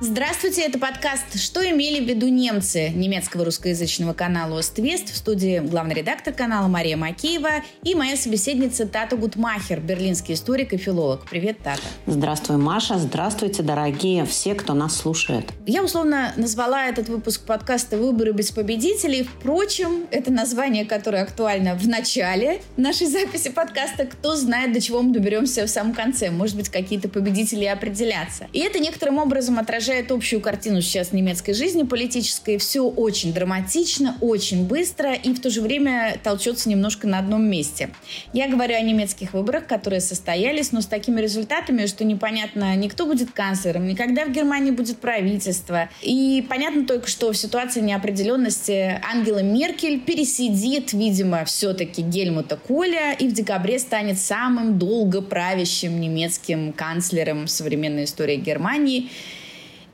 Здравствуйте, это подкаст «Что имели в виду немцы?» немецкого русскоязычного канала «Оствест». В студии главный редактор канала Мария Макеева и моя собеседница Тата Гутмахер, берлинский историк и филолог. Привет, Тата. Здравствуй, Маша. Здравствуйте, дорогие все, кто нас слушает. Я условно назвала этот выпуск подкаста «Выборы без победителей». Впрочем, это название, которое актуально в начале нашей записи подкаста. Кто знает, до чего мы доберемся в самом конце. Может быть, какие-то победители определятся. И это некоторым образом отражает отражает общую картину сейчас немецкой жизни политической. Все очень драматично, очень быстро и в то же время толчется немножко на одном месте. Я говорю о немецких выборах, которые состоялись, но с такими результатами, что непонятно, никто будет канцлером, никогда в Германии будет правительство. И понятно только, что в ситуации неопределенности Ангела Меркель пересидит, видимо, все-таки Гельмута Коля и в декабре станет самым долго правящим немецким канцлером современной истории Германии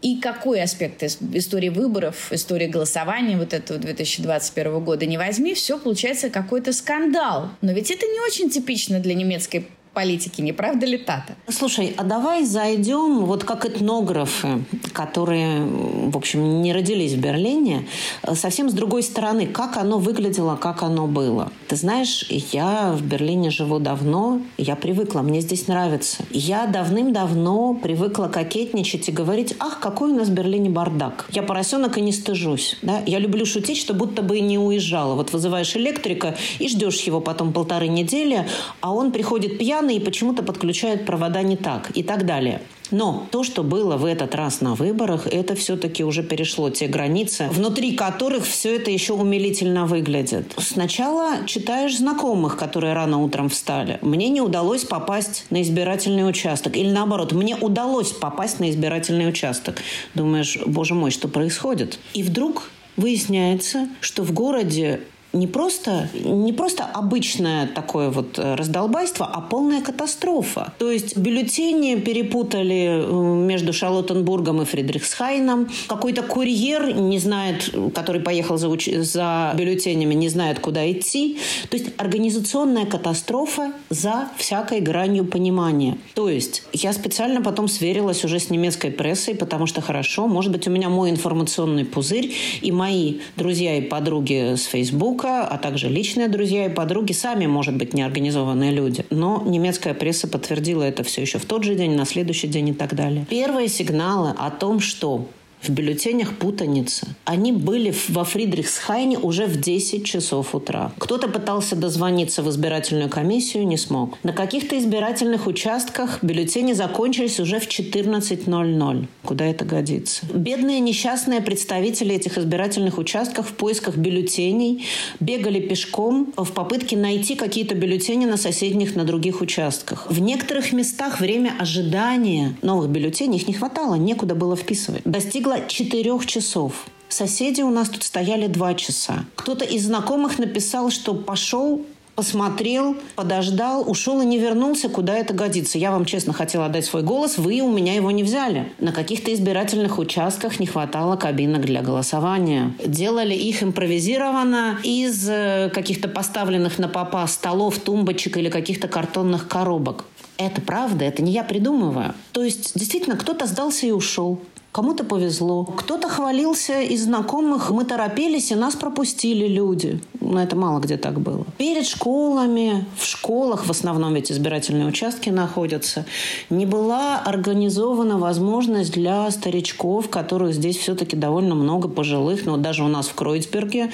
и какой аспект истории выборов, истории голосования вот этого 2021 года не возьми, все получается какой-то скандал. Но ведь это не очень типично для немецкой политики, не правда ли, Тата? Слушай, а давай зайдем, вот как этнографы, которые, в общем, не родились в Берлине, совсем с другой стороны, как оно выглядело, как оно было. Ты знаешь, я в Берлине живу давно, я привыкла, мне здесь нравится. Я давным-давно привыкла кокетничать и говорить, ах, какой у нас в Берлине бардак. Я поросенок и не стыжусь. Да? Я люблю шутить, что будто бы и не уезжала. Вот вызываешь электрика и ждешь его потом полторы недели, а он приходит пьяный, экраны и почему-то подключают провода не так и так далее. Но то, что было в этот раз на выборах, это все-таки уже перешло те границы, внутри которых все это еще умилительно выглядит. Сначала читаешь знакомых, которые рано утром встали. Мне не удалось попасть на избирательный участок. Или наоборот, мне удалось попасть на избирательный участок. Думаешь, боже мой, что происходит? И вдруг Выясняется, что в городе не просто, не просто обычное такое вот э, раздолбайство, а полная катастрофа. То есть бюллетени перепутали э, между Шарлоттенбургом и Фридрихсхайном. Какой-то курьер не знает, который поехал за, уч... за бюллетенями, не знает, куда идти. То есть организационная катастрофа за всякой гранью понимания. То есть я специально потом сверилась уже с немецкой прессой, потому что хорошо, может быть, у меня мой информационный пузырь и мои друзья и подруги с Facebook Фейсбука, а также личные друзья и подруги, сами, может быть, неорганизованные люди. Но немецкая пресса подтвердила это все еще в тот же день, на следующий день и так далее. Первые сигналы о том, что в бюллетенях путаница. Они были во Фридрихсхайне уже в 10 часов утра. Кто-то пытался дозвониться в избирательную комиссию, не смог. На каких-то избирательных участках бюллетени закончились уже в 14.00. Куда это годится? Бедные несчастные представители этих избирательных участков в поисках бюллетеней бегали пешком в попытке найти какие-то бюллетени на соседних, на других участках. В некоторых местах время ожидания новых бюллетеней их не хватало, некуда было вписывать. Достигло около четырех часов. Соседи у нас тут стояли два часа. Кто-то из знакомых написал, что пошел посмотрел, подождал, ушел и не вернулся, куда это годится. Я вам честно хотела отдать свой голос, вы у меня его не взяли. На каких-то избирательных участках не хватало кабинок для голосования. Делали их импровизированно из э, каких-то поставленных на попа столов, тумбочек или каких-то картонных коробок. Это правда, это не я придумываю. То есть, действительно, кто-то сдался и ушел. Кому-то повезло. Кто-то хвалился из знакомых. Мы торопились, и нас пропустили люди. Но это мало где так было. Перед школами, в школах, в основном ведь избирательные участки находятся, не была организована возможность для старичков, которых здесь все-таки довольно много пожилых, но даже у нас в Кройцберге,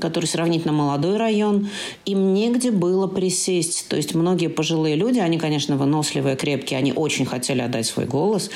который сравнительно молодой район, им негде было присесть. То есть многие пожилые люди, они, конечно, выносливые, крепкие, они очень хотели отдать свой голос,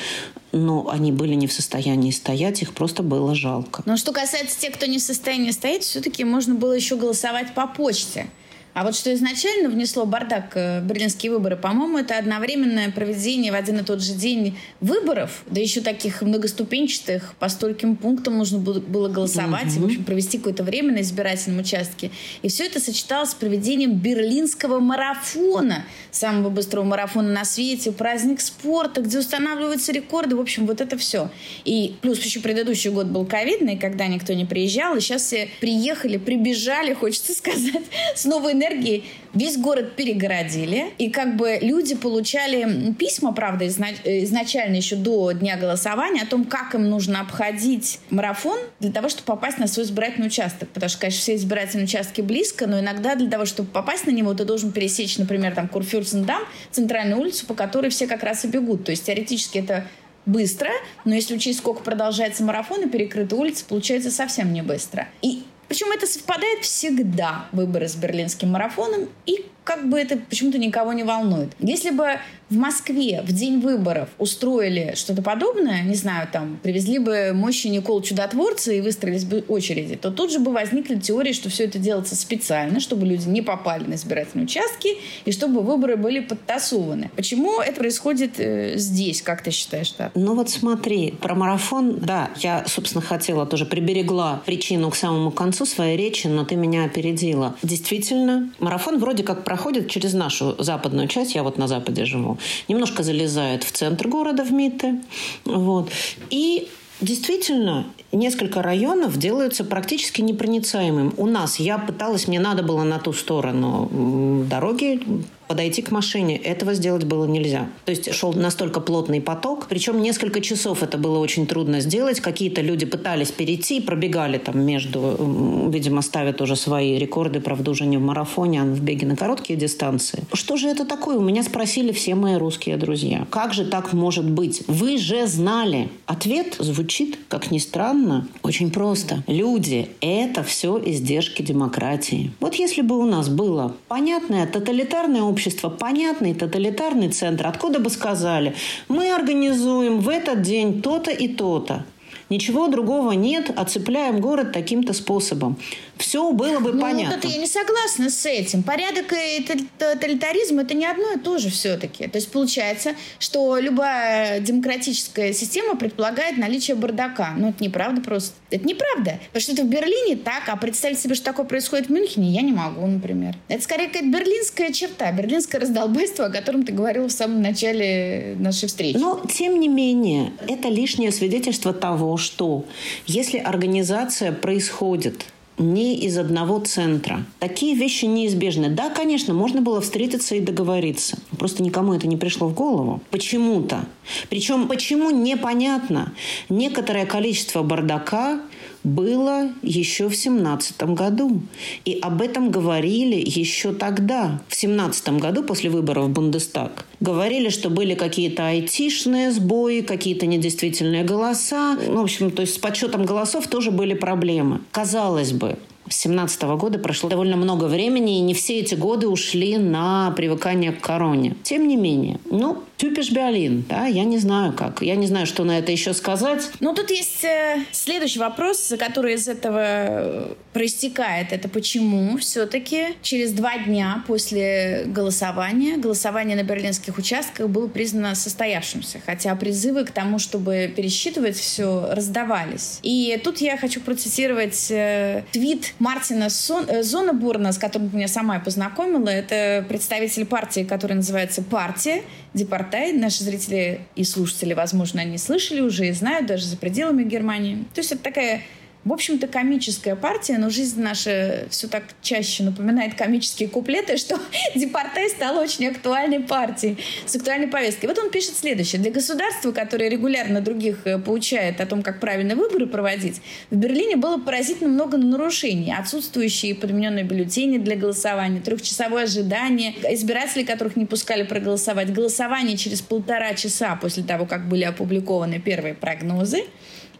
но они были не в состоянии стоять, их просто было жалко. Но что касается тех, кто не в состоянии стоять, все-таки можно было еще голосовать по почте. А вот что изначально внесло бардак э, берлинские выборы, по-моему, это одновременное проведение в один и тот же день выборов, да еще таких многоступенчатых, по стольким пунктам нужно было голосовать, mm-hmm. и, в общем, провести какое-то время на избирательном участке. И все это сочеталось с проведением берлинского марафона, самого быстрого марафона на свете, праздник спорта, где устанавливаются рекорды, в общем, вот это все. И плюс еще предыдущий год был ковидный, когда никто не приезжал, и сейчас все приехали, прибежали, хочется сказать, с новой энергии весь город перегородили, и как бы люди получали письма, правда, изначально еще до дня голосования о том, как им нужно обходить марафон для того, чтобы попасть на свой избирательный участок. Потому что, конечно, все избирательные участки близко, но иногда для того, чтобы попасть на него, ты должен пересечь, например, там Курфюрсендам, центральную улицу, по которой все как раз и бегут. То есть теоретически это быстро, но если учесть, сколько продолжается марафон и перекрыты улицы, получается совсем не быстро. И причем это совпадает всегда, выборы с берлинским марафоном, и как бы это почему-то никого не волнует. Если бы в Москве в день выборов устроили что-то подобное, не знаю, там, привезли бы мощи Никол Чудотворца и выстроились бы очереди, то тут же бы возникли теории, что все это делается специально, чтобы люди не попали на избирательные участки и чтобы выборы были подтасованы. Почему это происходит э, здесь, как ты считаешь, так? Ну вот смотри, про марафон, да, я, собственно, хотела тоже приберегла причину к самому концу своей речи, но ты меня опередила. Действительно, марафон вроде как проходит через нашу западную часть, я вот на западе живу немножко залезает в центр города, в Митте. Вот. И Действительно, несколько районов делаются практически непроницаемым. У нас я пыталась, мне надо было на ту сторону дороги подойти к машине. Этого сделать было нельзя. То есть шел настолько плотный поток. Причем несколько часов это было очень трудно сделать. Какие-то люди пытались перейти, пробегали там между, видимо, ставят уже свои рекорды, правда, уже не в марафоне, а в беге на короткие дистанции. Что же это такое? У меня спросили все мои русские друзья. Как же так может быть? Вы же знали. Ответ звучит, как ни странно, очень просто. Люди – это все издержки демократии. Вот если бы у нас было понятное тоталитарное общество, общества понятный тоталитарный центр, откуда бы сказали, мы организуем в этот день то-то и то-то. Ничего другого нет, оцепляем город таким-то способом все было бы ну, понятно. Вот это я не согласна с этим. Порядок и тоталитаризм это не одно и то же все-таки. То есть получается, что любая демократическая система предполагает наличие бардака. Ну, это неправда просто. Это неправда. Потому что это в Берлине так, а представить себе, что такое происходит в Мюнхене, я не могу, например. Это скорее какая-то берлинская черта, берлинское раздолбайство, о котором ты говорила в самом начале нашей встречи. Но, тем не менее, это лишнее свидетельство того, что если организация происходит не из одного центра. Такие вещи неизбежны. Да, конечно, можно было встретиться и договориться. Просто никому это не пришло в голову. Почему-то. Причем почему непонятно. Некоторое количество бардака было еще в семнадцатом году. И об этом говорили еще тогда, в семнадцатом году, после выборов в Бундестаг. Говорили, что были какие-то айтишные сбои, какие-то недействительные голоса. Ну, в общем, то есть с подсчетом голосов тоже были проблемы. Казалось бы, с 2017 года прошло довольно много времени, и не все эти годы ушли на привыкание к короне. Тем не менее, ну, Тюпиш Берлин, да, я не знаю как. Я не знаю, что на это еще сказать. Ну, тут есть э, следующий вопрос, который из этого э, проистекает. Это почему все-таки через два дня после голосования, голосование на берлинских участках было признано состоявшимся, хотя призывы к тому, чтобы пересчитывать все, раздавались. И тут я хочу процитировать э, твит Мартина Сон, э, Зонебурна, с которым меня сама познакомила. Это представитель партии, которая называется «Партия», Депортай. Наши зрители и слушатели, возможно, они слышали уже и знают даже за пределами Германии. То есть это такая в общем-то, комическая партия, но жизнь наша все так чаще напоминает комические куплеты, что Депортай стала очень актуальной партией с актуальной повесткой. Вот он пишет следующее. Для государства, которое регулярно других э, поучает о том, как правильно выборы проводить, в Берлине было поразительно много нарушений. Отсутствующие подмененные бюллетени для голосования, трехчасовое ожидание, избиратели, которых не пускали проголосовать, голосование через полтора часа после того, как были опубликованы первые прогнозы,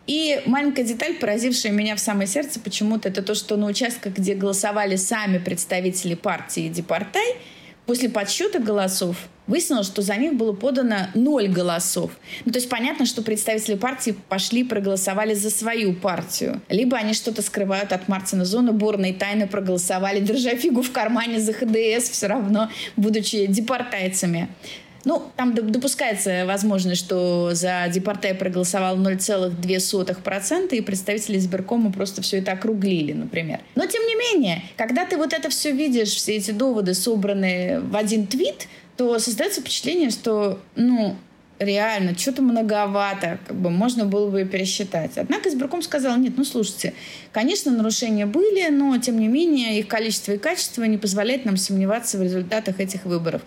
и маленькая деталь, поразившая меня в самое сердце почему-то, это то, что на участках, где голосовали сами представители партии Депортай, после подсчета голосов выяснилось, что за них было подано ноль голосов. Ну, то есть понятно, что представители партии пошли проголосовали за свою партию. Либо они что-то скрывают от Мартина Зона, Борна и тайно проголосовали, держа фигу в кармане за ХДС все равно, будучи депортайцами. Ну, там допускается возможность, что за Депортай проголосовало 0,2%, и представители избиркома просто все это округлили, например. Но, тем не менее, когда ты вот это все видишь, все эти доводы собраны в один твит, то создается впечатление, что, ну, реально, что-то многовато, как бы можно было бы пересчитать. Однако избирком сказал, нет, ну слушайте, конечно, нарушения были, но тем не менее их количество и качество не позволяет нам сомневаться в результатах этих выборов.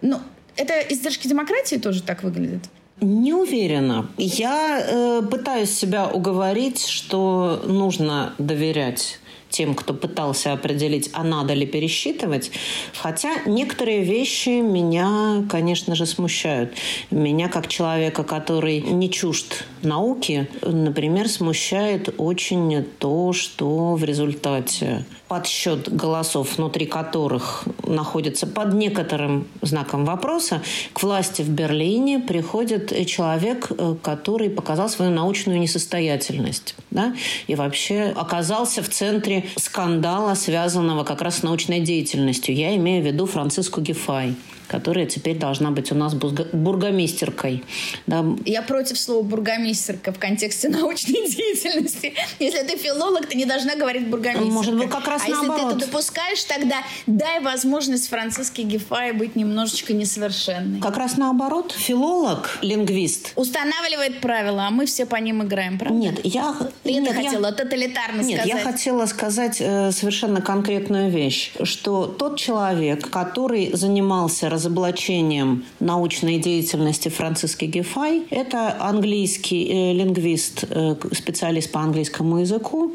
Ну, это издержки демократии тоже так выглядит? Не уверена. Я э, пытаюсь себя уговорить, что нужно доверять тем, кто пытался определить, а надо ли пересчитывать. Хотя некоторые вещи меня, конечно же, смущают. Меня, как человека, который не чужд науки, например, смущает очень то, что в результате подсчет голосов, внутри которых находится под некоторым знаком вопроса, к власти в Берлине приходит человек, э, который показал свою научную несостоятельность. Да? И вообще оказался в центре скандала, связанного как раз с научной деятельностью. Я имею в виду Франциску Гефай которая теперь должна быть у нас бургомистеркой. Да. Я против слова бургомистерка в контексте научной деятельности. Если ты филолог, ты не должна говорить бургомистерка. Может быть, как раз а наоборот. если ты это допускаешь, тогда дай возможность Франциске Гефае быть немножечко несовершенной. Как раз наоборот. Филолог, лингвист. Устанавливает правила, а мы все по ним играем, правда? Нет, я... Ты нет, это хотела я... тоталитарно нет, сказать. Нет, я хотела сказать э, совершенно конкретную вещь, что тот человек, который занимался разоблачением научной деятельности Франциски Гефай. Это английский э, лингвист, э, специалист по английскому языку,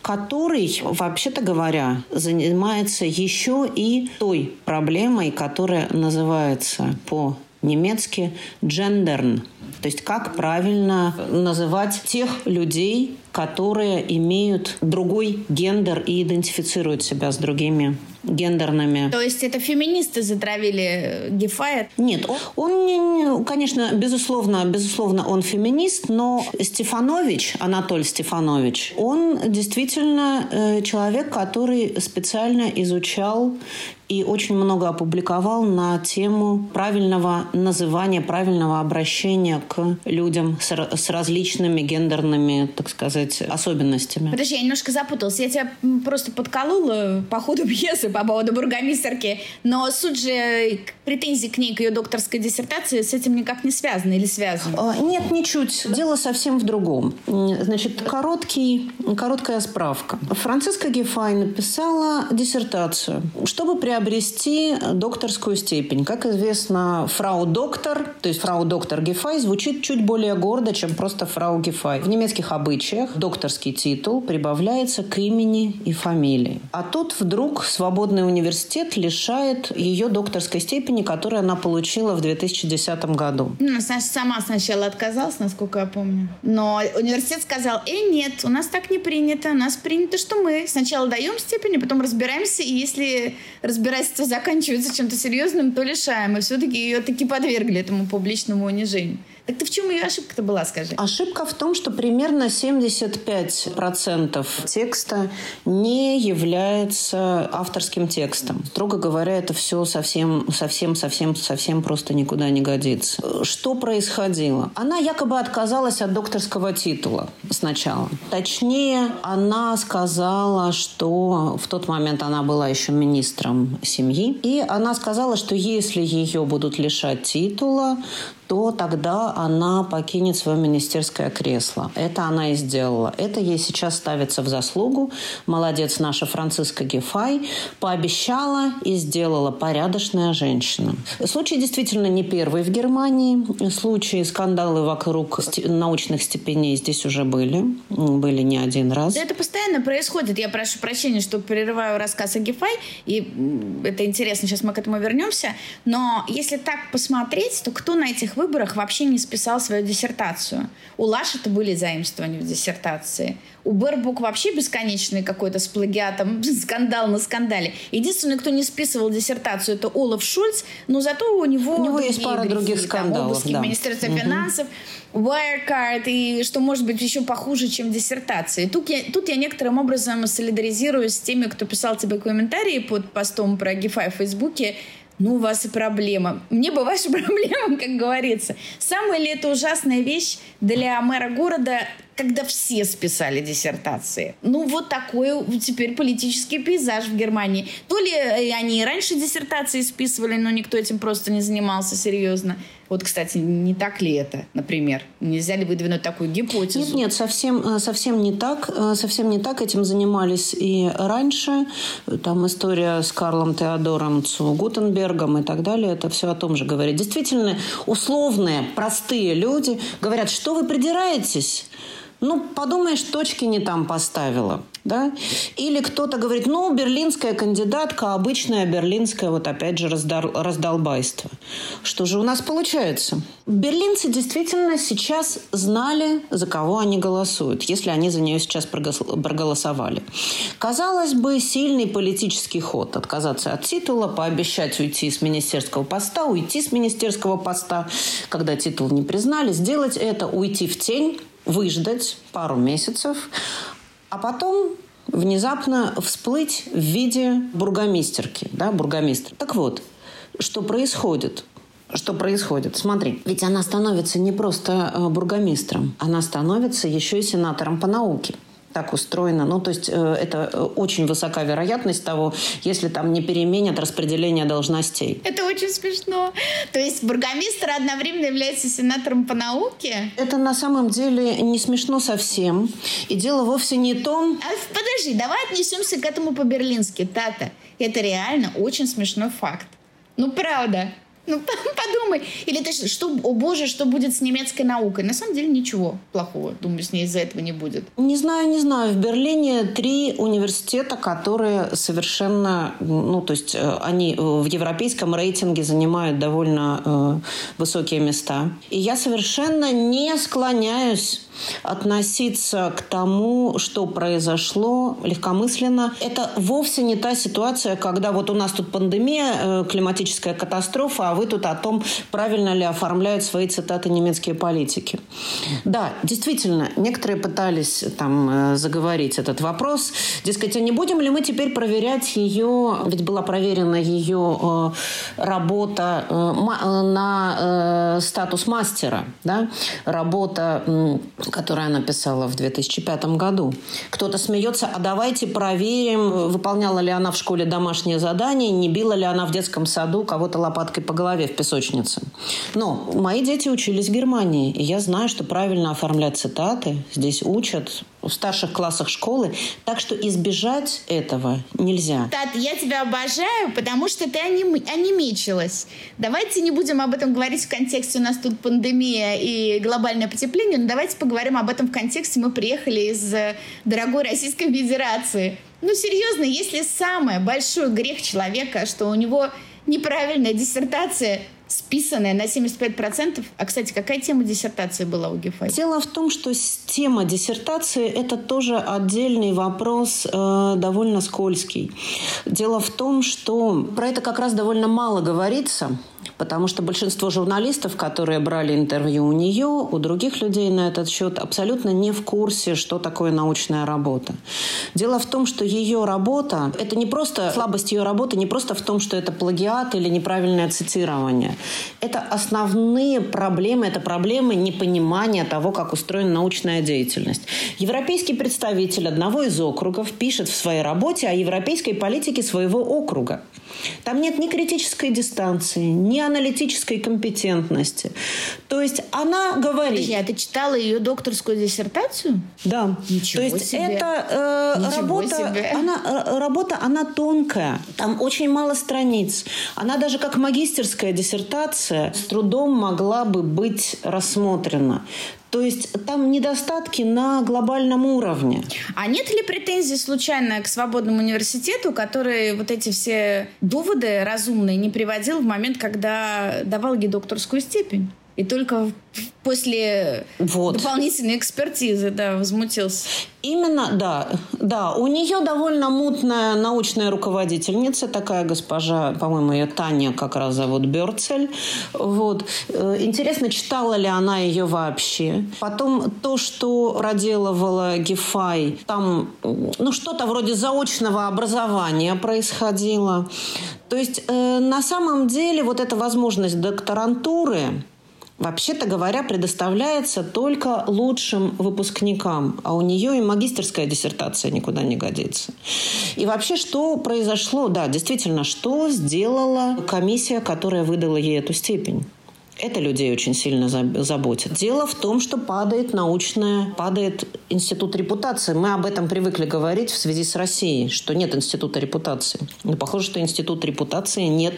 который, вообще-то говоря, занимается еще и той проблемой, которая называется по немецки «gendern», то есть как правильно называть тех людей, которые имеют другой гендер и идентифицируют себя с другими гендерными. То есть это феминисты затравили Гефая? Нет, он, конечно, безусловно, безусловно, он феминист, но Стефанович, Анатолий Стефанович, он действительно э, человек, который специально изучал и очень много опубликовал на тему правильного называния, правильного обращения к людям с, с различными гендерными, так сказать, особенностями. Подожди, я немножко запуталась. Я тебя просто подколола по ходу пьесы по поводу бургомистерки, но суть же претензий к ней, к ее докторской диссертации с этим никак не связаны или связаны? А, нет, ничуть. Дело совсем в другом. Значит, короткий, короткая справка. Франциска Гефай написала диссертацию, чтобы приобрести докторскую степень. Как известно, фрау-доктор, то есть фрау-доктор Гефай, звучит чуть более гордо, чем просто фрау Гефай. В немецких обычаях докторский титул прибавляется к имени и фамилии. А тут вдруг свободный университет лишает ее докторской степени, которую она получила в 2010 году. Ну, сама сначала отказалась, насколько я помню. Но университет сказал, э, нет, у нас так не принято. У нас принято, что мы сначала даем степень, а потом разбираемся, и если разбирательство заканчивается чем-то серьезным, то лишаем. И все-таки ее таки подвергли этому публичному унижению. Так ты в чем ее ошибка-то была, скажи? Ошибка в том, что примерно 75% текста не является авторским текстом. Строго говоря, это все совсем, совсем, совсем, совсем просто никуда не годится. Что происходило? Она якобы отказалась от докторского титула сначала. Точнее, она сказала, что в тот момент она была еще министром семьи, и она сказала, что если ее будут лишать титула, то тогда она покинет свое министерское кресло. Это она и сделала. Это ей сейчас ставится в заслугу. Молодец наша Франциска Гефай. Пообещала и сделала порядочная женщина. Случай действительно не первый в Германии. Случаи, скандалы вокруг научных степеней здесь уже были. Были не один раз. Да это постоянно происходит. Я прошу прощения, что прерываю рассказ о Гефай. И это интересно, сейчас мы к этому вернемся. Но если так посмотреть, то кто на этих выборах вообще не списал свою диссертацию. У Лашета были заимствования в диссертации. У Бербук вообще бесконечный какой-то с плагиатом, скандал на скандале. Единственный, кто не списывал диссертацию, это Олаф Шульц, но зато у него... У него есть пара грехи, других скандалов, там, да. Министерства угу. финансов, Wirecard, и что может быть еще похуже, чем диссертации. Тут я, тут я некоторым образом солидаризируюсь с теми, кто писал тебе комментарии под постом про Гифай в Фейсбуке, ну, у вас и проблема. Мне бы ваша проблема, как говорится. Самая ли это ужасная вещь для мэра города, когда все списали диссертации? Ну, вот такой теперь политический пейзаж в Германии. То ли они и раньше диссертации списывали, но никто этим просто не занимался серьезно. Вот, кстати, не так ли это, например? Нельзя ли выдвинуть такую гипотезу? Нет, нет, совсем, совсем не так. Совсем не так. Этим занимались и раньше. Там история с Карлом Теодором Цу Гутенбергом и так далее. Это все о том же говорит. Действительно, условные, простые люди говорят, что вы придираетесь? Ну, подумаешь, точки не там поставила. Да? Или кто-то говорит, ну, берлинская кандидатка, обычная берлинская, вот опять же, раздол, раздолбайство. Что же у нас получается? Берлинцы действительно сейчас знали, за кого они голосуют, если они за нее сейчас проголосовали. Казалось бы, сильный политический ход. Отказаться от титула, пообещать уйти с министерского поста, уйти с министерского поста, когда титул не признали, сделать это, уйти в тень, выждать пару месяцев, а потом внезапно всплыть в виде бургомистерки, да, бургомистра. Так вот, что происходит? Что происходит? Смотри, ведь она становится не просто э, бургомистром, она становится еще и сенатором по науке так устроено. Ну, то есть э, это э, очень высока вероятность того, если там не переменят распределение должностей. Это очень смешно. То есть бургомистр одновременно является сенатором по науке? Это на самом деле не смешно совсем. И дело вовсе не том... А, подожди, давай отнесемся к этому по-берлински, Тата. Это реально очень смешной факт. Ну, правда. Ну, подумай. Или ты что, о боже, что будет с немецкой наукой? На самом деле ничего плохого, думаю, с ней из-за этого не будет. Не знаю, не знаю. В Берлине три университета, которые совершенно, ну, то есть э, они в европейском рейтинге занимают довольно э, высокие места. И я совершенно не склоняюсь относиться к тому, что произошло легкомысленно. Это вовсе не та ситуация, когда вот у нас тут пандемия, э, климатическая катастрофа, а вы тут о том, правильно ли оформляют свои цитаты немецкие политики. Да, действительно, некоторые пытались там э, заговорить этот вопрос. Дескать, а не будем ли мы теперь проверять ее, ведь была проверена ее э, работа на статус мастера, да, работа которое она писала в 2005 году. Кто-то смеется, а давайте проверим, выполняла ли она в школе домашнее задание, не била ли она в детском саду кого-то лопаткой по голове в песочнице. Но мои дети учились в Германии, и я знаю, что правильно оформлять цитаты здесь учат в старших классах школы, так что избежать этого нельзя. Тат, я тебя обожаю, потому что ты аним... анимичилась. Давайте не будем об этом говорить в контексте у нас тут пандемия и глобальное потепление, но давайте поговорим об этом в контексте мы приехали из э, дорогой Российской Федерации. Ну, серьезно, если самый большой грех человека, что у него неправильная диссертация, списанная на 75%. А, кстати, какая тема диссертации была у Гефай? Дело в том, что тема диссертации – это тоже отдельный вопрос, э, довольно скользкий. Дело в том, что про это как раз довольно мало говорится, потому что большинство журналистов, которые брали интервью у нее, у других людей на этот счет, абсолютно не в курсе, что такое научная работа. Дело в том, что ее работа – это не просто слабость ее работы, не просто в том, что это плагиат или неправильное цитирование. Это основные проблемы, это проблемы непонимания того, как устроена научная деятельность. Европейский представитель одного из округов пишет в своей работе о европейской политике своего округа. Там нет ни критической дистанции, ни аналитической компетентности. То есть она говорит... Подожди, а ты читала ее докторскую диссертацию? Да. Ничего То есть себе. это э, работа, себе. Она, э, работа, она тонкая. Там очень мало страниц. Она даже как магистерская диссертация с трудом могла бы быть рассмотрена. То есть там недостатки на глобальном уровне. А нет ли претензий случайно к свободному университету, который вот эти все доводы разумные не приводил в момент, когда давал ей докторскую степень? И только после вот. дополнительной экспертизы, да, возмутился. Именно, да, да. У нее довольно мутная научная руководительница, такая госпожа, по-моему, ее Таня как раз зовут Берцель. Вот. Э, интересно, читала ли она ее вообще. Потом то, что проделывала Гефай, там, ну, что-то вроде заочного образования происходило. То есть, э, на самом деле, вот эта возможность докторантуры, вообще-то говоря, предоставляется только лучшим выпускникам, а у нее и магистерская диссертация никуда не годится. И вообще, что произошло? Да, действительно, что сделала комиссия, которая выдала ей эту степень? Это людей очень сильно заботит. Дело в том, что падает научная, падает институт репутации. Мы об этом привыкли говорить в связи с Россией, что нет института репутации. Но похоже, что институт репутации нет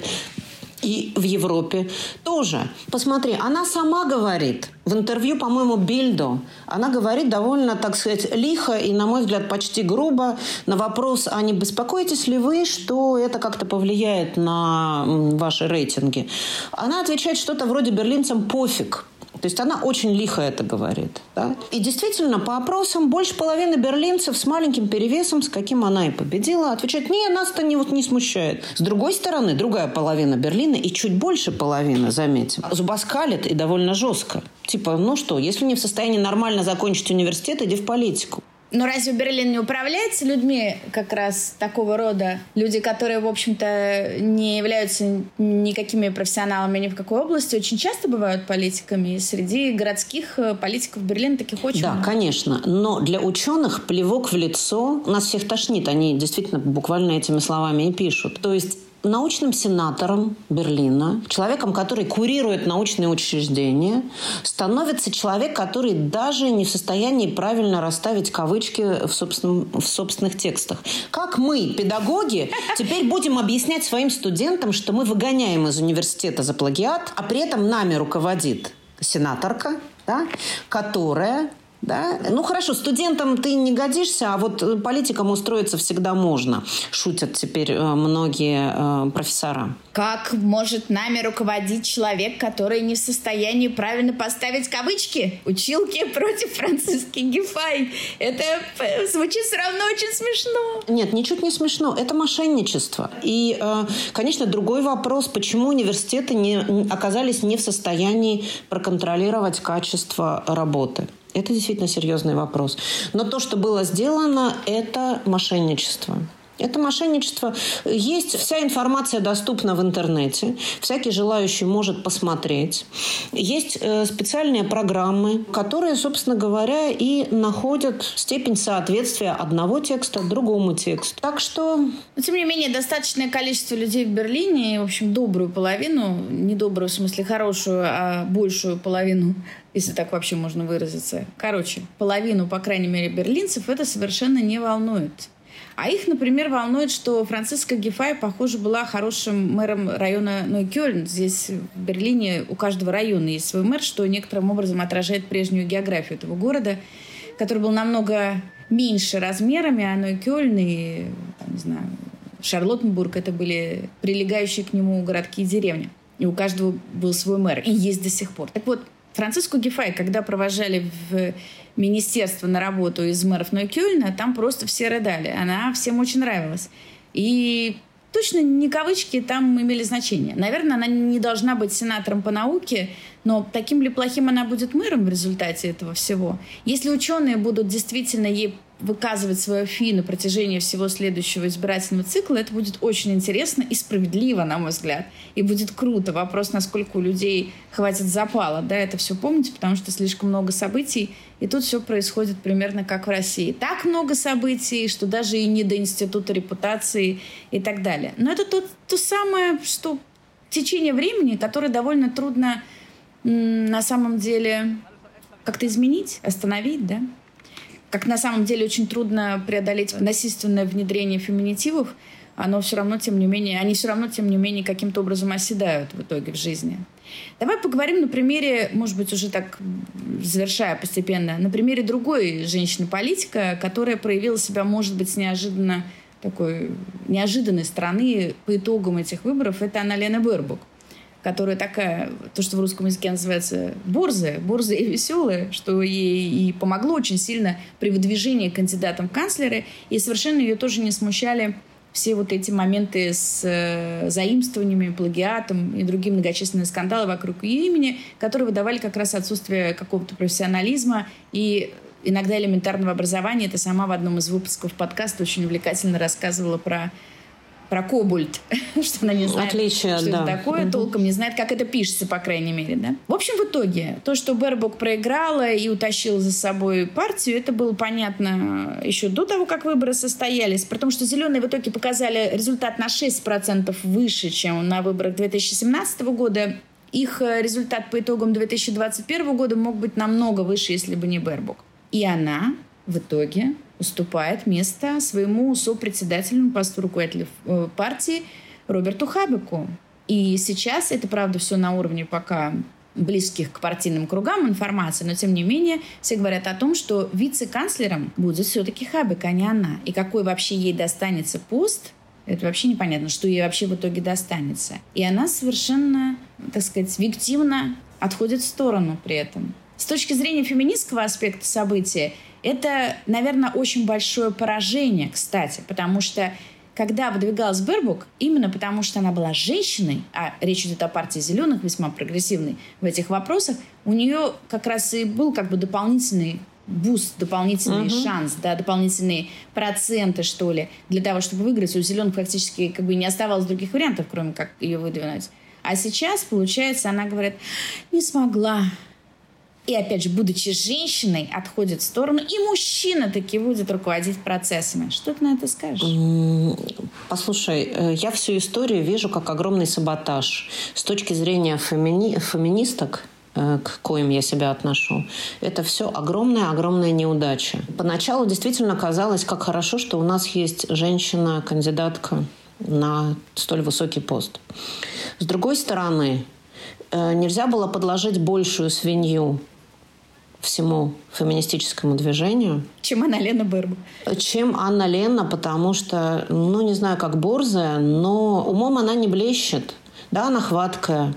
и в Европе тоже. Посмотри, она сама говорит в интервью, по-моему, Бильдо, она говорит довольно, так сказать, лихо и, на мой взгляд, почти грубо на вопрос, а не беспокоитесь ли вы, что это как-то повлияет на ваши рейтинги? Она отвечает что-то вроде берлинцам пофиг. То есть она очень лихо это говорит. Да? И действительно, по опросам, больше половины берлинцев с маленьким перевесом, с каким она и победила, отвечает, не, нас это не, вот, не смущает. С другой стороны, другая половина Берлина и чуть больше половины, заметим, зубоскалит и довольно жестко. Типа, ну что, если не в состоянии нормально закончить университет, иди в политику. Но разве Берлин не управляется людьми как раз такого рода? Люди, которые, в общем-то, не являются никакими профессионалами ни в какой области, очень часто бывают политиками. И среди городских э, политиков Берлина таких очень Да, много. конечно. Но для ученых плевок в лицо нас всех тошнит. Они действительно буквально этими словами и пишут. То есть научным сенатором Берлина, человеком, который курирует научные учреждения, становится человек, который даже не в состоянии правильно расставить кавычки в, собственном, в собственных текстах. Как мы, педагоги, теперь будем объяснять своим студентам, что мы выгоняем из университета за плагиат, а при этом нами руководит сенаторка, да, которая да? Ну хорошо, студентам ты не годишься, а вот э, политикам устроиться всегда можно, шутят теперь э, многие э, профессора. Как может нами руководить человек, который не в состоянии правильно поставить кавычки? Училки против Франциски Гефай. Это звучит все равно очень смешно. Нет, ничуть не смешно. Это мошенничество. И, конечно, другой вопрос, почему университеты не, оказались не в состоянии проконтролировать качество работы. Это действительно серьезный вопрос. Но то, что было сделано, это мошенничество. Это мошенничество. Есть вся информация доступна в интернете. Всякий желающий может посмотреть. Есть э, специальные программы, которые, собственно говоря, и находят степень соответствия одного текста другому тексту. Так что... Но, тем не менее, достаточное количество людей в Берлине, в общем, добрую половину, не добрую в смысле хорошую, а большую половину если так вообще можно выразиться. Короче, половину, по крайней мере, берлинцев это совершенно не волнует. А их, например, волнует, что Франциска Гефай, похоже, была хорошим мэром района Нойкёльн. Здесь, в Берлине, у каждого района есть свой мэр, что некоторым образом отражает прежнюю географию этого города, который был намного меньше размерами, а Нойкёльн и, там, не знаю, Шарлоттенбург — это были прилегающие к нему городки и деревни. И у каждого был свой мэр. И есть до сих пор. Так вот, Франциску Гефай, когда провожали в министерство на работу из мэров Нойкюльна, там просто все рыдали. Она всем очень нравилась. И точно не кавычки там имели значение. Наверное, она не должна быть сенатором по науке, но таким ли плохим она будет мэром в результате этого всего? Если ученые будут действительно ей выказывать свою фи на протяжении всего следующего избирательного цикла, это будет очень интересно и справедливо, на мой взгляд. И будет круто. Вопрос, насколько у людей хватит запала, да, это все помните, потому что слишком много событий, и тут все происходит примерно как в России. Так много событий, что даже и не до института репутации и так далее. Но это то, то самое, что течение времени, которое довольно трудно на самом деле как-то изменить, остановить, да? Как на самом деле очень трудно преодолеть насильственное внедрение феминитивов, оно все равно, тем не менее, они все равно, тем не менее, каким-то образом оседают в итоге в жизни. Давай поговорим на примере, может быть, уже так завершая постепенно, на примере другой женщины-политика, которая проявила себя, может быть, с неожиданно такой неожиданной стороны по итогам этих выборов. Это Анна-Лена Бербук которая такая, то, что в русском языке называется борзая, борзая и веселая, что ей и помогло очень сильно при выдвижении кандидатом в канцлеры, и совершенно ее тоже не смущали все вот эти моменты с э, заимствованиями, плагиатом и другие многочисленные скандалы вокруг ее имени, которые выдавали как раз отсутствие какого-то профессионализма и иногда элементарного образования. Это сама в одном из выпусков подкаста очень увлекательно рассказывала про про Кобальт, что она не знает, Отличие, что да. это такое, угу. толком не знает, как это пишется, по крайней мере. Да? В общем, в итоге, то, что Бербок проиграла и утащила за собой партию, это было понятно еще до того, как выборы состоялись, потому что зеленые в итоге показали результат на 6% выше, чем на выборах 2017 года, их э, результат по итогам 2021 года мог быть намного выше, если бы не Бербук. И она в итоге уступает место своему сопредседательному посту руководителя э, партии Роберту Хабику. И сейчас это, правда, все на уровне пока близких к партийным кругам информации, но тем не менее все говорят о том, что вице-канцлером будет все-таки Хабик, а не она. И какой вообще ей достанется пост, это вообще непонятно, что ей вообще в итоге достанется. И она совершенно, так сказать, виктивно отходит в сторону при этом. С точки зрения феминистского аспекта события, это, наверное, очень большое поражение, кстати, потому что когда выдвигалась Бербук, именно потому что она была женщиной, а речь идет о партии зеленых, весьма прогрессивной в этих вопросах, у нее как раз и был как бы дополнительный boost, дополнительный uh-huh. шанс, да, дополнительные проценты, что ли, для того, чтобы выиграть. У зеленых практически как бы не оставалось других вариантов, кроме как ее выдвинуть. А сейчас, получается, она говорит, не смогла, и опять же, будучи женщиной, отходит в сторону, и мужчина таки будет руководить процессами. Что ты на это скажешь? Послушай, э, я всю историю вижу как огромный саботаж. С точки зрения фемини... феминисток, э, к коим я себя отношу. Это все огромная-огромная неудача. Поначалу действительно казалось, как хорошо, что у нас есть женщина-кандидатка на столь высокий пост. С другой стороны, э, нельзя было подложить большую свинью всему феминистическому движению. Чем Анна Лена Бербу. Чем Анна Лена, потому что, ну, не знаю, как борзая, но умом она не блещет. Да, она хваткая.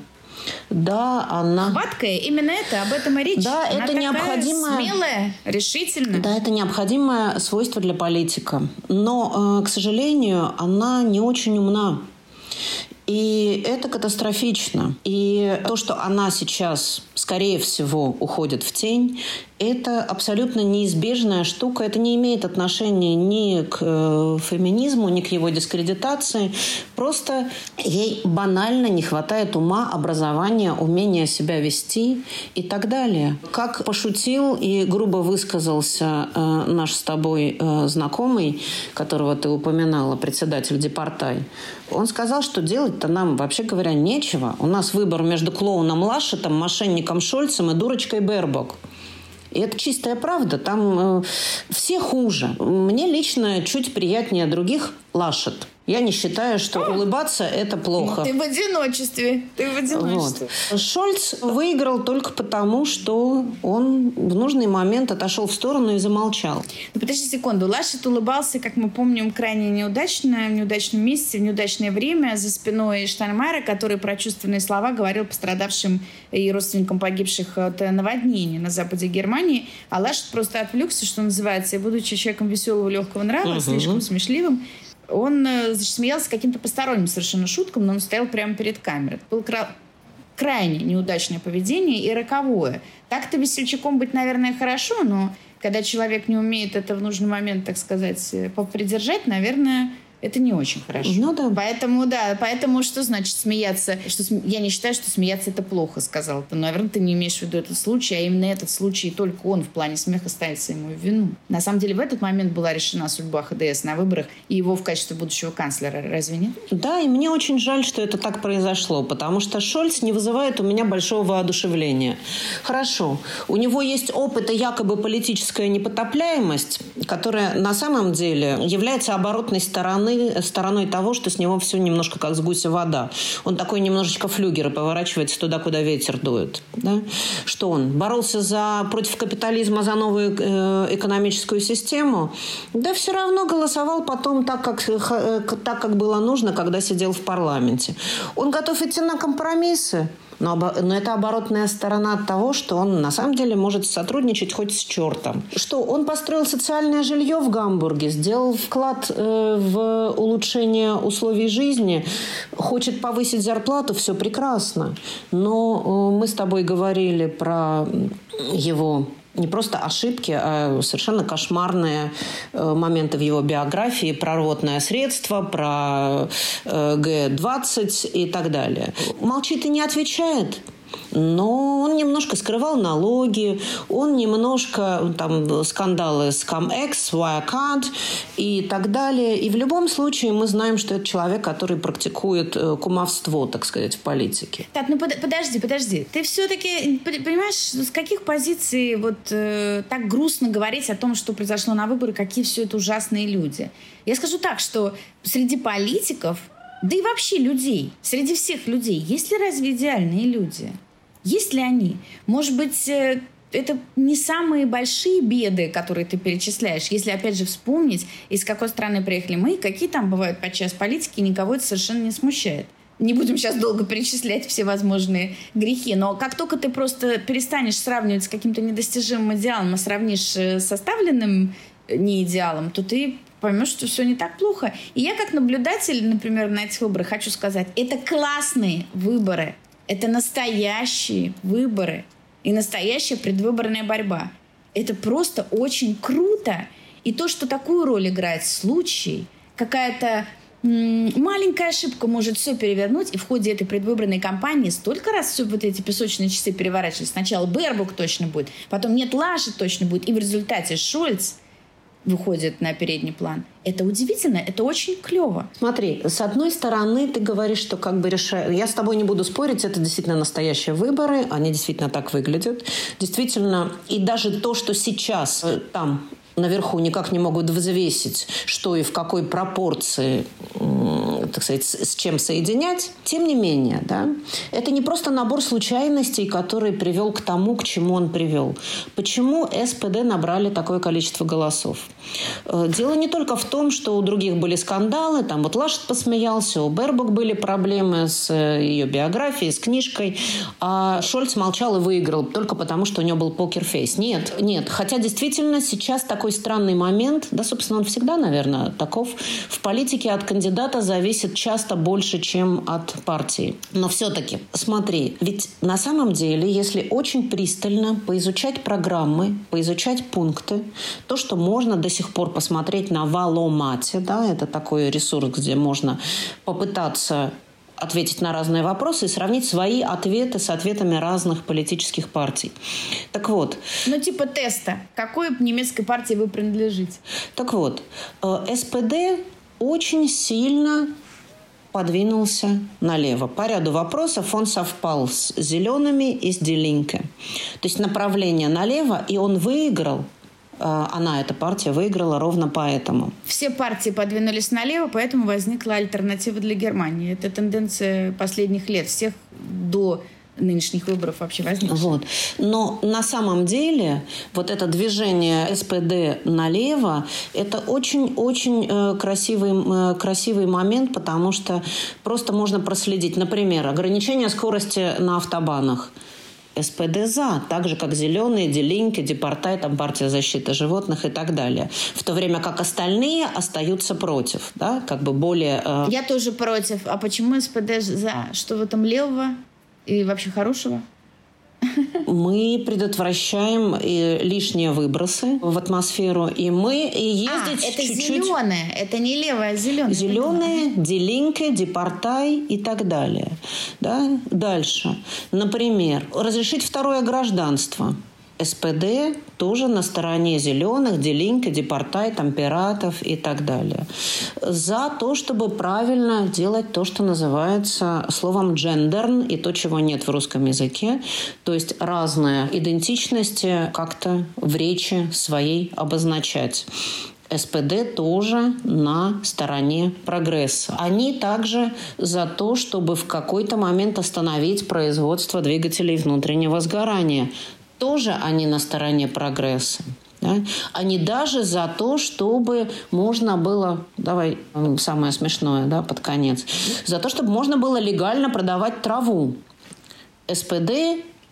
Да, она... Хваткая, именно это, об этом и речь. Да, она это необходимое... смелая, решительная. Да, это необходимое свойство для политика. Но, э, к сожалению, она не очень умна. И это катастрофично. И то, что она сейчас, скорее всего, уходит в тень, это абсолютно неизбежная штука. Это не имеет отношения ни к э, феминизму, ни к его дискредитации. Просто ей банально не хватает ума, образования, умения себя вести и так далее. Как пошутил и грубо высказался э, наш с тобой э, знакомый, которого ты упоминала, председатель Депортай, он сказал, что делать-то нам, вообще говоря, нечего. У нас выбор между клоуном Лашетом, мошенником Шольцем и дурочкой Бербок. И это чистая правда. Там э, все хуже. Мне лично чуть приятнее других Лашет. Я не считаю, что а. улыбаться это плохо. Ты в одиночестве. Ты в одиночестве. Вот. Шольц выиграл только потому, что он в нужный момент отошел в сторону и замолчал. Ну, подожди секунду. Лашет улыбался, как мы помним, крайне неудачно, в неудачном месте, в неудачное время за спиной Штайнмайера, который про чувственные слова говорил пострадавшим и родственникам погибших от наводнения на западе Германии. А Лашет просто отвлекся, что называется, и будучи человеком веселого, легкого нрава, угу. слишком смешливым, он э, значит, смеялся каким-то посторонним совершенно шуткам, но он стоял прямо перед камерой. Это было кра- крайне неудачное поведение и роковое. Так-то весельчаком быть, наверное, хорошо, но когда человек не умеет это в нужный момент, так сказать, э, попридержать, наверное, это не очень хорошо. Ну да. Поэтому, да, поэтому что значит смеяться? Что, я не считаю, что смеяться это плохо, сказал ты. Наверное, ты не имеешь в виду этот случай, а именно этот случай, только он в плане смеха ставится ему в вину. На самом деле, в этот момент была решена судьба ХДС на выборах и его в качестве будущего канцлера. Разве нет? Да, и мне очень жаль, что это так произошло, потому что Шольц не вызывает у меня большого воодушевления. Хорошо, у него есть опыт и якобы политическая непотопляемость, которая на самом деле является оборотной стороной стороны, стороной того, что с него все немножко как с гуся вода. Он такой немножечко флюгер и поворачивается туда, куда ветер дует. Да? Что он? Боролся за, против капитализма за новую э, экономическую систему? Да все равно голосовал потом так как, э, так, как было нужно, когда сидел в парламенте. Он готов идти на компромиссы. Но, но это оборотная сторона того, что он на самом деле может сотрудничать хоть с чертом. Что он построил социальное жилье в Гамбурге, сделал вклад э, в улучшение условий жизни, хочет повысить зарплату, все прекрасно. Но э, мы с тобой говорили про его не просто ошибки, а совершенно кошмарные э, моменты в его биографии про рвотное средство, про э, Г-20 и так далее. Молчит и не отвечает. Но он немножко скрывал налоги, он немножко, там, скандалы с ComEx, Wirecard и так далее. И в любом случае мы знаем, что это человек, который практикует э, кумовство, так сказать, в политике. Так, ну под, подожди, подожди. Ты все-таки, понимаешь, с каких позиций вот э, так грустно говорить о том, что произошло на выборы, какие все это ужасные люди? Я скажу так, что среди политиков да и вообще людей, среди всех людей, есть ли разве идеальные люди? Есть ли они? Может быть, э, это не самые большие беды, которые ты перечисляешь. Если, опять же, вспомнить, из какой страны приехали мы, какие там бывают подчас политики, никого это совершенно не смущает. Не будем сейчас долго перечислять все возможные грехи, но как только ты просто перестанешь сравнивать с каким-то недостижимым идеалом, а сравнишь э, с составленным э, не идеалом, то ты поймешь, что все не так плохо. И я как наблюдатель, например, на этих выборах хочу сказать, это классные выборы. Это настоящие выборы и настоящая предвыборная борьба. Это просто очень круто. И то, что такую роль играет случай, какая-то маленькая ошибка может все перевернуть, и в ходе этой предвыборной кампании столько раз все вот эти песочные часы переворачивались. Сначала Бербук точно будет, потом нет Лаши точно будет, и в результате Шольц – выходит на передний план. Это удивительно, это очень клево. Смотри, с одной стороны, ты говоришь, что как бы решаю... Я с тобой не буду спорить, это действительно настоящие выборы, они действительно так выглядят. Действительно, и даже то, что сейчас э, там наверху никак не могут взвесить, что и в какой пропорции, так сказать, с чем соединять. Тем не менее, да, это не просто набор случайностей, который привел к тому, к чему он привел. Почему СПД набрали такое количество голосов? Э, дело не только в том, что у других были скандалы, там вот Лашет посмеялся, у Бербок были проблемы с э, ее биографией, с книжкой, а Шольц молчал и выиграл только потому, что у него был покерфейс. Нет, нет. Хотя действительно сейчас такой странный момент, да, собственно, он всегда, наверное, таков. В политике от кандидата зависит часто больше, чем от партии. Но все-таки, смотри, ведь на самом деле, если очень пристально поизучать программы, поизучать пункты, то, что можно до сих пор посмотреть на Валомате, да, это такой ресурс, где можно попытаться ответить на разные вопросы и сравнить свои ответы с ответами разных политических партий. Так вот. Ну, типа теста. Какой немецкой партии вы принадлежите? Так вот, э, СПД очень сильно подвинулся налево. По ряду вопросов он совпал с зелеными и с Делинке. То есть направление налево, и он выиграл – а, она, эта партия, выиграла ровно поэтому. Все партии подвинулись налево, поэтому возникла альтернатива для Германии. Это тенденция последних лет, всех до нынешних выборов вообще возникла. Вот. Но на самом деле вот это движение СПД налево, это очень-очень э, красивый, э, красивый момент, потому что просто можно проследить. Например, ограничение скорости на автобанах – СПД за, так же, как Зеленые, Делинки, Депортай, там партия защиты животных и так далее. В то время как остальные остаются против, да, как бы более... Э... Я тоже против. А почему СПД за? Что в этом левого и вообще хорошего? Мы предотвращаем э, лишние выбросы в атмосферу, и мы и ездить а, это чуть-чуть... зеленое, это не левое, а зеленое. Зеленые, делинки, депортай и так далее. Да? Дальше. Например, разрешить второе гражданство – СПД тоже на стороне зеленых, Делинка, Депортай, там, пиратов и так далее. За то, чтобы правильно делать то, что называется словом «джендерн» и то, чего нет в русском языке. То есть разные идентичности как-то в речи своей обозначать. СПД тоже на стороне прогресса. Они также за то, чтобы в какой-то момент остановить производство двигателей внутреннего сгорания тоже они на стороне прогресса. Да? Они даже за то, чтобы можно было, давай самое смешное, да, под конец, за то, чтобы можно было легально продавать траву. СПД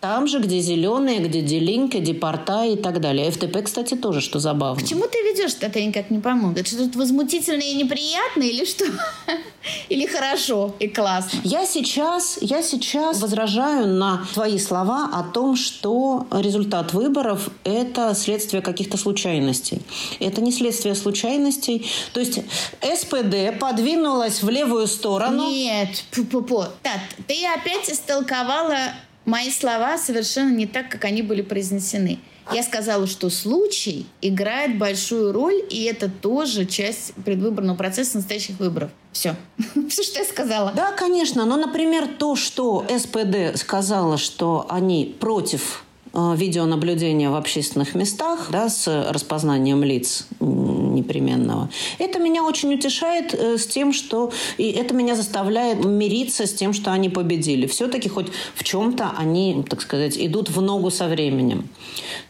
там же, где зеленые, где Делинка, Депорта и так далее. ФТП, кстати, тоже, что забавно. К чему ты ведешь это я никак не пойму. Это что-то возмутительное и неприятное или что? Или хорошо и классно? Я сейчас, я сейчас возражаю на твои слова о том, что результат выборов – это следствие каких-то случайностей. Это не следствие случайностей. То есть СПД подвинулась в левую сторону. Нет, пу-пу-пу. Так, ты опять истолковала мои слова совершенно не так, как они были произнесены. Я сказала, что случай играет большую роль, и это тоже часть предвыборного процесса настоящих выборов. Все. Все, что я сказала. Да, конечно. Но, например, то, что СПД сказала, что они против э, видеонаблюдения в общественных местах да, с распознанием лиц непременного. Это меня очень утешает э, с тем, что... И это меня заставляет мириться с тем, что они победили. Все-таки хоть в чем-то они, так сказать, идут в ногу со временем.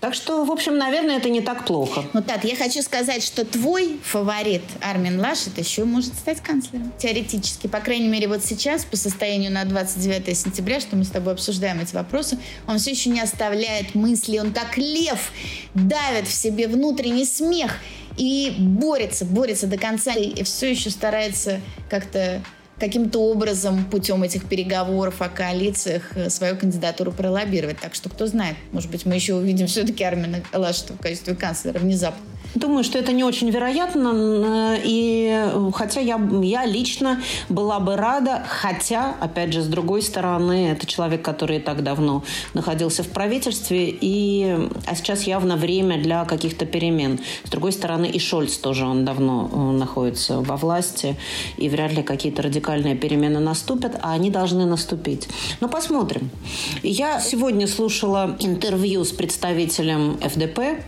Так что, в общем, наверное, это не так плохо. Ну так, я хочу сказать, что твой фаворит Армин Лашет еще может стать канцлером. Теоретически. По крайней мере, вот сейчас, по состоянию на 29 сентября, что мы с тобой обсуждаем эти вопросы, он все еще не оставляет мысли. Он как лев давит в себе внутренний смех и борется, борется до конца, и все еще старается как-то каким-то образом путем этих переговоров о коалициях э, свою кандидатуру пролоббировать. Так что кто знает, может быть, мы еще увидим все-таки Армина Лашета в качестве канцлера внезапно. Думаю, что это не очень вероятно. И хотя я, я лично была бы рада, хотя, опять же, с другой стороны, это человек, который так давно находился в правительстве, и, а сейчас явно время для каких-то перемен. С другой стороны, и Шольц тоже, он давно э, находится во власти, и вряд ли какие-то радикальные перемены наступят, а они должны наступить. Но посмотрим. Я сегодня слушала интервью с представителем ФДП,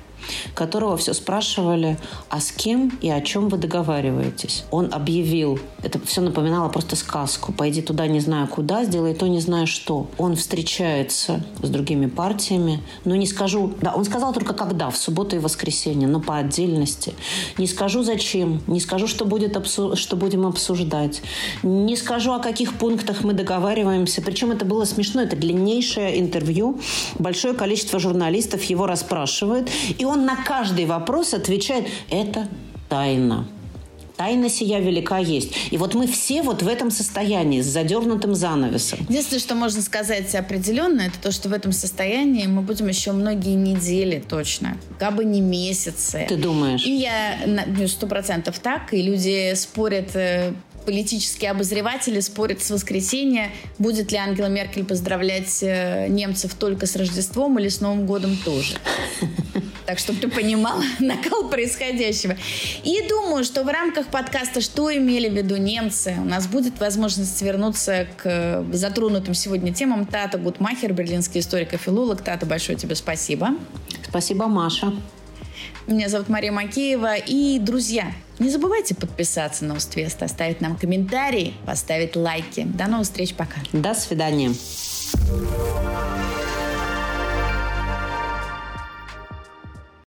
которого все спрашивали, а с кем и о чем вы договариваетесь. Он объявил, это все напоминало просто сказку, пойди туда не знаю куда, сделай то не знаю что. Он встречается с другими партиями, но не скажу, да, он сказал только когда, в субботу и воскресенье, но по отдельности. Не скажу зачем, не скажу, что, будет обсу- что будем обсуждать, не скажу, о каких пунктах мы договариваемся. Причем это было смешно, это длиннейшее интервью, большое количество журналистов его расспрашивает, и он на каждый вопрос отвечает «это тайна». Тайна сия велика есть. И вот мы все вот в этом состоянии, с задернутым занавесом. Единственное, что можно сказать определенно, это то, что в этом состоянии мы будем еще многие недели точно, как бы не месяцы. Ты думаешь? И я ну, сто процентов так, и люди спорят э, политические обозреватели спорят с воскресенья, будет ли Ангела Меркель поздравлять э, немцев только с Рождеством или с Новым годом тоже. Так, чтобы ты понимала накал происходящего. И думаю, что в рамках подкаста «Что имели в виду немцы?» у нас будет возможность вернуться к затронутым сегодня темам. Тата Гутмахер, берлинский историк и филолог. Тата, большое тебе спасибо. Спасибо, Маша. Меня зовут Мария Макеева. И, друзья, не забывайте подписаться на Уствест, оставить нам комментарии, поставить лайки. До новых встреч, пока. До свидания.